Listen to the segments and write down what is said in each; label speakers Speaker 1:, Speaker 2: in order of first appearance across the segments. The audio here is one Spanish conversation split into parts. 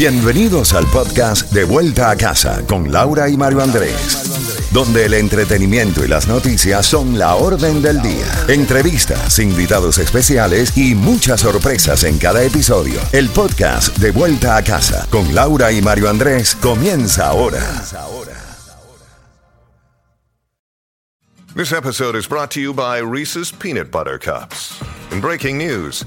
Speaker 1: Bienvenidos al podcast De Vuelta a Casa con Laura y Mario Andrés, donde el entretenimiento y las noticias son la orden del día. Entrevistas, invitados especiales y muchas sorpresas en cada episodio. El podcast De Vuelta a Casa con Laura y Mario Andrés comienza ahora.
Speaker 2: This episode is brought to you by Reese's Peanut Butter Cups. In breaking news,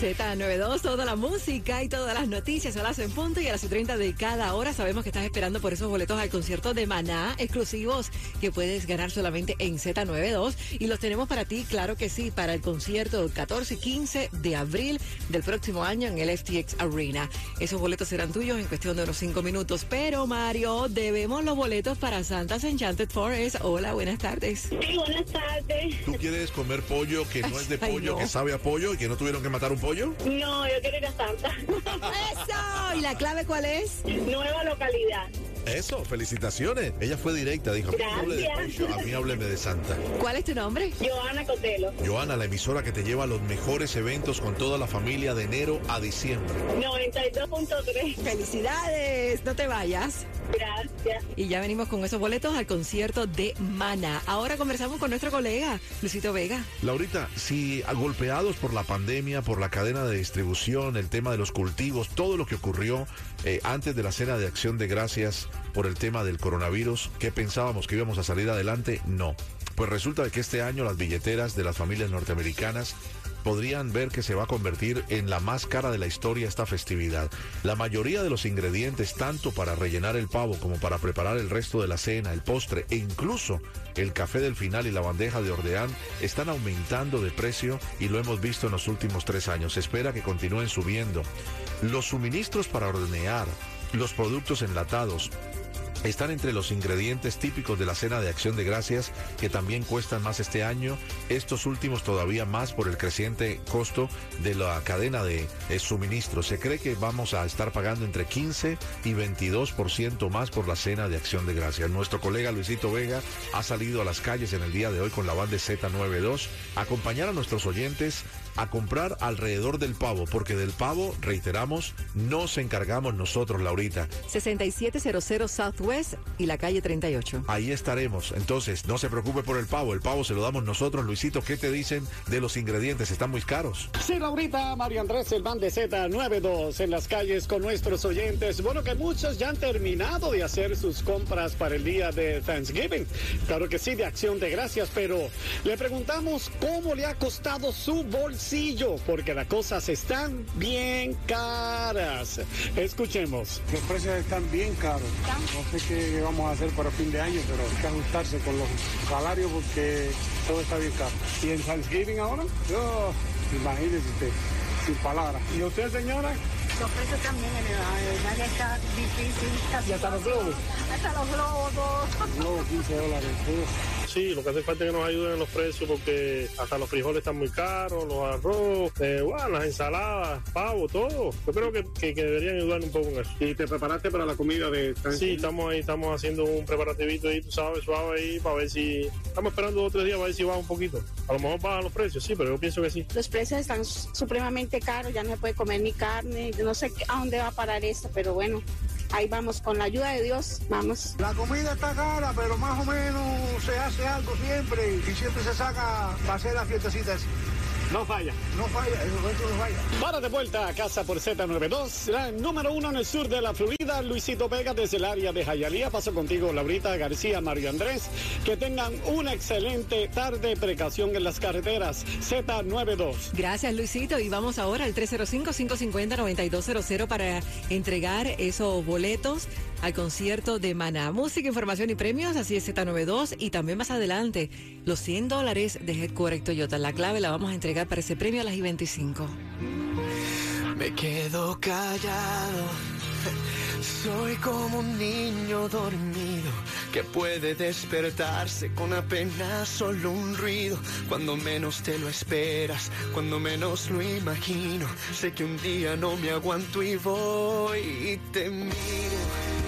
Speaker 3: Z92, toda la música y todas las noticias a las en punto y a las 30 de cada hora. Sabemos que estás esperando por esos boletos al concierto de Maná exclusivos que puedes ganar solamente en Z92 y los tenemos para ti, claro que sí, para el concierto 14 y 15 de abril del próximo año en el FTX Arena. Esos boletos serán tuyos en cuestión de unos 5 minutos, pero Mario, debemos los boletos para Santa's Enchanted Forest. Hola, buenas tardes.
Speaker 4: Sí, buenas tardes.
Speaker 5: ¿Tú quieres comer pollo que no es de
Speaker 3: Ay,
Speaker 5: pollo,
Speaker 3: no.
Speaker 5: que sabe a pollo y que no tuvieron que matar un pollo?
Speaker 4: No, yo quiero ir a Santa.
Speaker 3: ¡Eso! ¿Y la clave cuál es?
Speaker 4: Nueva localidad.
Speaker 5: Eso, felicitaciones. Ella fue directa, dijo, a mí no hable de
Speaker 4: Gracias.
Speaker 5: pollo, a mí hábleme de Santa.
Speaker 3: ¿Cuál es tu nombre?
Speaker 4: Joana Cotelo.
Speaker 5: Joana, la emisora que te lleva a los mejores eventos con toda la familia de enero a diciembre.
Speaker 4: 92.3.
Speaker 3: Felicidades, no te vayas.
Speaker 4: Gracias.
Speaker 3: Y ya venimos con esos boletos al concierto de Mana. Ahora conversamos con nuestro colega, Luisito Vega.
Speaker 5: Laurita, si golpeados por la pandemia, por la cadena de distribución, el tema de los cultivos, todo lo que ocurrió eh, antes de la cena de acción de gracias por el tema del coronavirus, ¿qué pensábamos que íbamos a salir adelante? No. Pues resulta de que este año las billeteras de las familias norteamericanas podrían ver que se va a convertir en la más cara de la historia esta festividad. La mayoría de los ingredientes, tanto para rellenar el pavo como para preparar el resto de la cena, el postre e incluso el café del final y la bandeja de ordeán, están aumentando de precio y lo hemos visto en los últimos tres años. Se espera que continúen subiendo. Los suministros para hornear, los productos enlatados, están entre los ingredientes típicos de la cena de acción de gracias que también cuestan más este año, estos últimos todavía más por el creciente costo de la cadena de eh, suministro. Se cree que vamos a estar pagando entre 15 y 22% más por la cena de acción de gracias. Nuestro colega Luisito Vega ha salido a las calles en el día de hoy con la banda de Z92 a acompañar a nuestros oyentes a comprar alrededor del pavo, porque del pavo, reiteramos, nos encargamos nosotros, Laurita.
Speaker 3: 6700 Southwest y la calle 38.
Speaker 5: Ahí estaremos. Entonces, no se preocupe por el pavo. El pavo se lo damos nosotros. Luisito, ¿qué te dicen de los ingredientes? Están muy caros.
Speaker 6: Sí, Laurita, Mario Andrés, el van de Z92 en las calles con nuestros oyentes. Bueno, que muchos ya han terminado de hacer sus compras para el día de Thanksgiving. Claro que sí, de acción de gracias, pero le preguntamos cómo le ha costado su bolsillo, porque las cosas están bien caras. Escuchemos.
Speaker 7: Los precios están bien caros. No sé qué vamos a hacer para fin de año, pero hay que ajustarse con los salarios porque todo está bien caro. ¿Y en Thanksgiving ahora? Yo, imagínese usted, sin palabras. ¿Y usted, señora?
Speaker 8: Los precios también en el área está difícil. casi
Speaker 7: ¿Y hasta los globos?
Speaker 8: Hasta los globos.
Speaker 7: No, 15 dólares.
Speaker 9: Sí, lo que hace falta es que nos ayuden en los precios porque hasta los frijoles están muy caros, los arroz, eh, bueno, las ensaladas, pavo, todo. Yo creo que, que- que deberían ayudar un poco en eso.
Speaker 7: ¿Y te preparaste para la comida de
Speaker 9: Sí, estamos ahí, estamos haciendo un preparativito ahí, tú sabes, suave ahí, para ver si... Estamos esperando dos o tres días para ver si baja un poquito. A lo mejor bajan los precios, sí, pero yo pienso que sí.
Speaker 8: Los precios están supremamente caros, ya no se puede comer ni carne. Yo no sé qué- a dónde va a parar esto, pero bueno, ahí vamos, con la ayuda de Dios, vamos.
Speaker 7: La comida está cara, pero más o menos se hace algo siempre y siempre se saca para hacer las fiestecitas.
Speaker 6: No falla.
Speaker 7: No falla, el momento no falla.
Speaker 6: Para de vuelta a casa por Z92, la número uno en el sur de la Florida, Luisito Vega desde el área de Jayalía. Paso contigo, Laurita García, Mario Andrés. Que tengan una excelente tarde, precaución en las carreteras. Z92.
Speaker 3: Gracias, Luisito. Y vamos ahora al 305-550-9200 para entregar esos boletos al concierto de Maná. Música, información y premios, así es Z92. Y también más adelante, los 100 dólares de Headquarter Toyota. La clave la vamos a entregar para ese premio a las I-25.
Speaker 10: Me quedo callado. Soy como un niño dormido que puede despertarse con apenas solo un ruido. Cuando menos te lo esperas, cuando menos lo imagino. Sé que un día no me aguanto y voy y te miro.